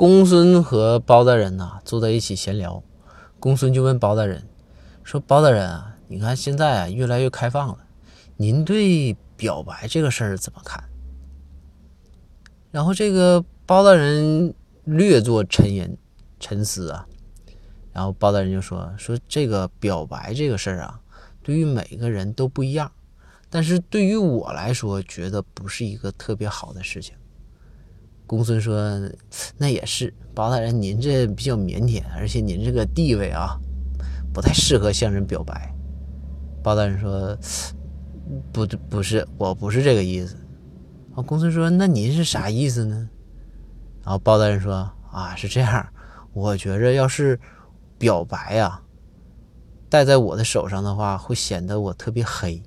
公孙和包大人呐坐在一起闲聊，公孙就问包大人说：“包大人啊，你看现在啊越来越开放了，您对表白这个事儿怎么看？”然后这个包大人略作沉吟沉思啊，然后包大人就说：“说这个表白这个事儿啊，对于每个人都不一样，但是对于我来说，觉得不是一个特别好的事情。”公孙说：“那也是，包大人，您这比较腼腆，而且您这个地位啊，不太适合向人表白。”包大人说：“不，不是，我不是这个意思。”啊，公孙说：“那您是啥意思呢？”然后包大人说：“啊，是这样，我觉着要是表白呀，戴在我的手上的话，会显得我特别黑。